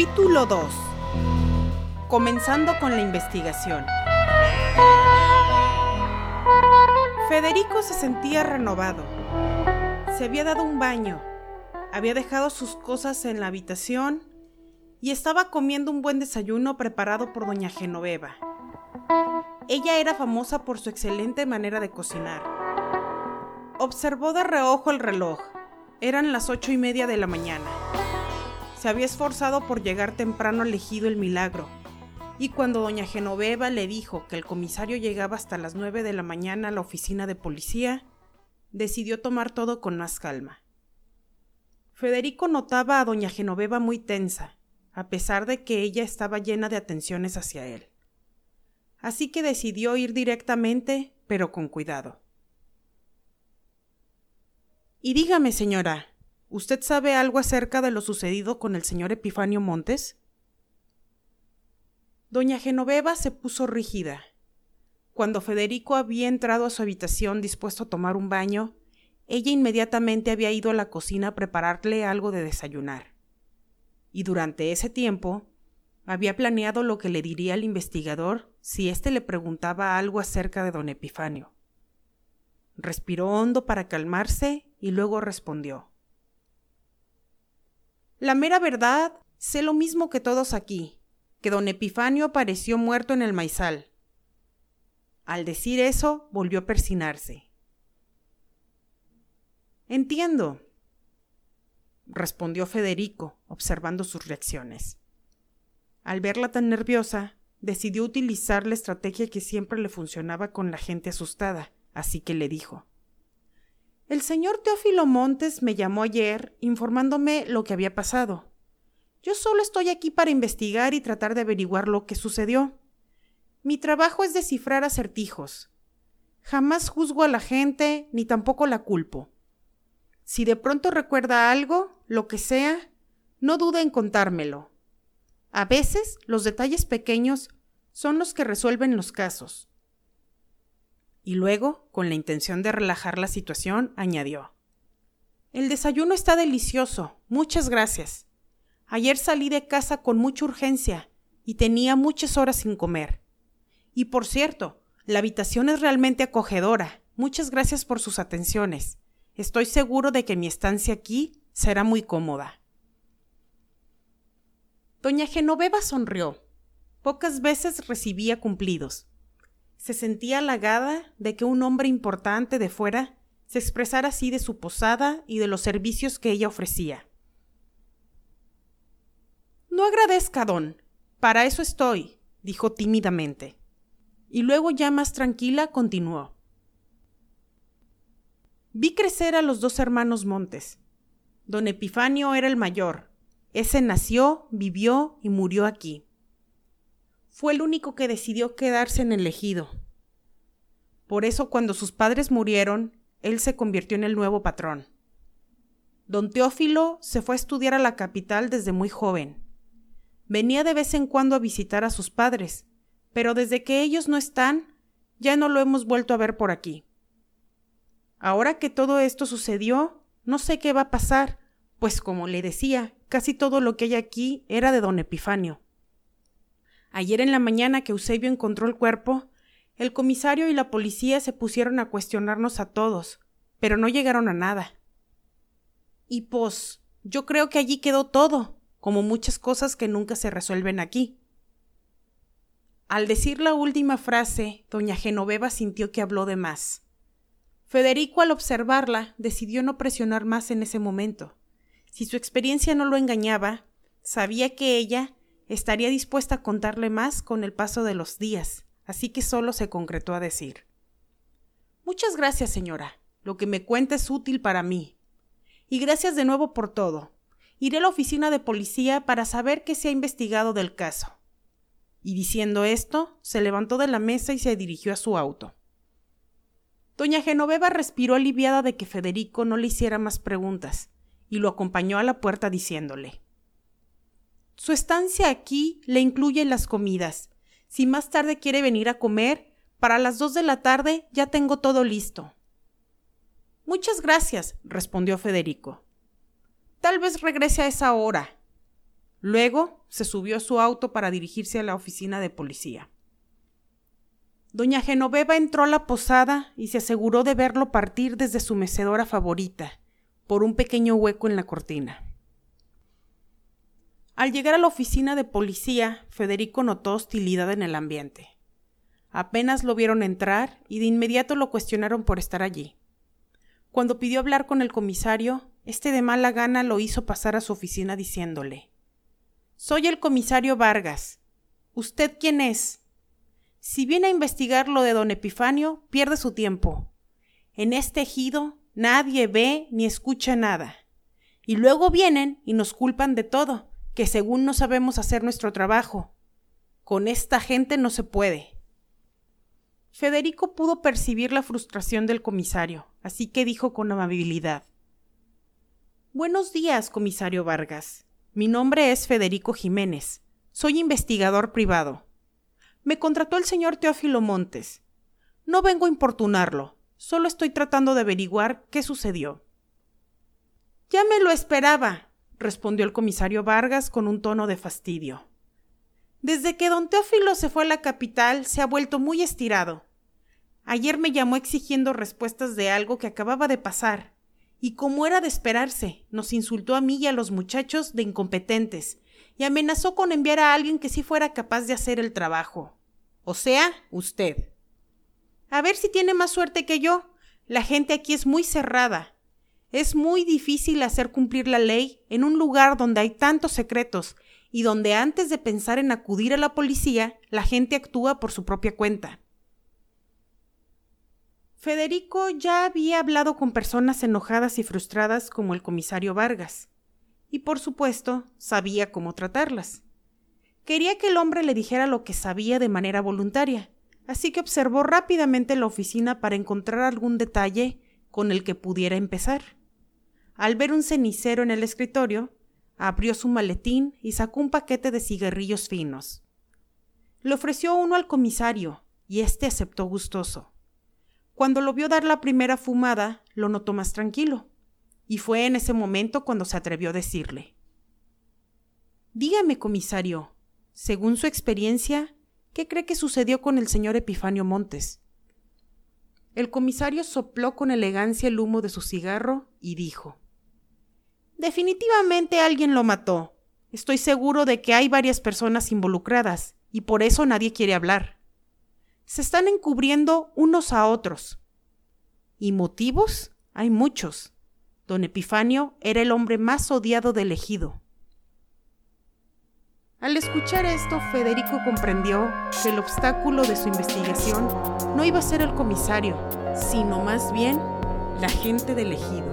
Capítulo 2. Comenzando con la investigación. Federico se sentía renovado. Se había dado un baño, había dejado sus cosas en la habitación y estaba comiendo un buen desayuno preparado por doña Genoveva. Ella era famosa por su excelente manera de cocinar. Observó de reojo el reloj. Eran las ocho y media de la mañana. Se había esforzado por llegar temprano al ejido El Milagro, y cuando doña Genoveva le dijo que el comisario llegaba hasta las nueve de la mañana a la oficina de policía, decidió tomar todo con más calma. Federico notaba a doña Genoveva muy tensa, a pesar de que ella estaba llena de atenciones hacia él. Así que decidió ir directamente, pero con cuidado. Y dígame, señora, ¿Usted sabe algo acerca de lo sucedido con el señor Epifanio Montes? Doña Genoveva se puso rígida. Cuando Federico había entrado a su habitación dispuesto a tomar un baño, ella inmediatamente había ido a la cocina a prepararle algo de desayunar. Y durante ese tiempo había planeado lo que le diría al investigador si éste le preguntaba algo acerca de don Epifanio. Respiró hondo para calmarse y luego respondió. La mera verdad, sé lo mismo que todos aquí, que don Epifanio apareció muerto en el maizal. Al decir eso, volvió a persinarse. Entiendo, respondió Federico, observando sus reacciones. Al verla tan nerviosa, decidió utilizar la estrategia que siempre le funcionaba con la gente asustada, así que le dijo el señor Teófilo Montes me llamó ayer informándome lo que había pasado. Yo solo estoy aquí para investigar y tratar de averiguar lo que sucedió. Mi trabajo es descifrar acertijos. Jamás juzgo a la gente ni tampoco la culpo. Si de pronto recuerda algo, lo que sea, no dude en contármelo. A veces los detalles pequeños son los que resuelven los casos. Y luego, con la intención de relajar la situación, añadió El desayuno está delicioso. Muchas gracias. Ayer salí de casa con mucha urgencia y tenía muchas horas sin comer. Y por cierto, la habitación es realmente acogedora. Muchas gracias por sus atenciones. Estoy seguro de que mi estancia aquí será muy cómoda. Doña Genoveva sonrió. Pocas veces recibía cumplidos se sentía halagada de que un hombre importante de fuera se expresara así de su posada y de los servicios que ella ofrecía. No agradezca, don. Para eso estoy, dijo tímidamente. Y luego ya más tranquila continuó. Vi crecer a los dos hermanos Montes. Don Epifanio era el mayor. Ese nació, vivió y murió aquí fue el único que decidió quedarse en el ejido. Por eso cuando sus padres murieron, él se convirtió en el nuevo patrón. Don Teófilo se fue a estudiar a la capital desde muy joven. Venía de vez en cuando a visitar a sus padres, pero desde que ellos no están, ya no lo hemos vuelto a ver por aquí. Ahora que todo esto sucedió, no sé qué va a pasar, pues como le decía, casi todo lo que hay aquí era de don Epifanio. Ayer en la mañana que Eusebio encontró el cuerpo, el comisario y la policía se pusieron a cuestionarnos a todos, pero no llegaron a nada. Y pues, yo creo que allí quedó todo, como muchas cosas que nunca se resuelven aquí. Al decir la última frase, doña Genoveva sintió que habló de más. Federico, al observarla, decidió no presionar más en ese momento. Si su experiencia no lo engañaba, sabía que ella estaría dispuesta a contarle más con el paso de los días, así que solo se concretó a decir Muchas gracias, señora. Lo que me cuenta es útil para mí. Y gracias de nuevo por todo. Iré a la oficina de policía para saber qué se ha investigado del caso. Y diciendo esto, se levantó de la mesa y se dirigió a su auto. Doña Genoveva respiró aliviada de que Federico no le hiciera más preguntas, y lo acompañó a la puerta diciéndole su estancia aquí le incluye las comidas. Si más tarde quiere venir a comer, para las dos de la tarde ya tengo todo listo. Muchas gracias, respondió Federico. Tal vez regrese a esa hora. Luego se subió a su auto para dirigirse a la oficina de policía. Doña Genoveva entró a la posada y se aseguró de verlo partir desde su mecedora favorita, por un pequeño hueco en la cortina. Al llegar a la oficina de policía, Federico notó hostilidad en el ambiente. Apenas lo vieron entrar y de inmediato lo cuestionaron por estar allí. Cuando pidió hablar con el comisario, este de mala gana lo hizo pasar a su oficina diciéndole Soy el comisario Vargas. ¿Usted quién es? Si viene a investigar lo de don Epifanio, pierde su tiempo. En este ejido nadie ve ni escucha nada. Y luego vienen y nos culpan de todo, que según no sabemos hacer nuestro trabajo. Con esta gente no se puede. Federico pudo percibir la frustración del comisario, así que dijo con amabilidad Buenos días, comisario Vargas. Mi nombre es Federico Jiménez. Soy investigador privado. Me contrató el señor Teófilo Montes. No vengo a importunarlo, solo estoy tratando de averiguar qué sucedió. Ya me lo esperaba, respondió el comisario Vargas con un tono de fastidio. Desde que don Teófilo se fue a la capital, se ha vuelto muy estirado. Ayer me llamó exigiendo respuestas de algo que acababa de pasar, y como era de esperarse, nos insultó a mí y a los muchachos de incompetentes, y amenazó con enviar a alguien que sí fuera capaz de hacer el trabajo. O sea, usted. A ver si tiene más suerte que yo. La gente aquí es muy cerrada. Es muy difícil hacer cumplir la ley en un lugar donde hay tantos secretos y donde antes de pensar en acudir a la policía, la gente actúa por su propia cuenta. Federico ya había hablado con personas enojadas y frustradas como el comisario Vargas, y por supuesto sabía cómo tratarlas. Quería que el hombre le dijera lo que sabía de manera voluntaria, así que observó rápidamente la oficina para encontrar algún detalle con el que pudiera empezar. Al ver un cenicero en el escritorio, abrió su maletín y sacó un paquete de cigarrillos finos. Le ofreció uno al comisario, y éste aceptó gustoso. Cuando lo vio dar la primera fumada, lo notó más tranquilo, y fue en ese momento cuando se atrevió a decirle Dígame, comisario, según su experiencia, ¿qué cree que sucedió con el señor Epifanio Montes? El comisario sopló con elegancia el humo de su cigarro y dijo Definitivamente alguien lo mató. Estoy seguro de que hay varias personas involucradas y por eso nadie quiere hablar. Se están encubriendo unos a otros. ¿Y motivos? Hay muchos. Don Epifanio era el hombre más odiado del ejido. Al escuchar esto, Federico comprendió que el obstáculo de su investigación no iba a ser el comisario, sino más bien la gente del ejido.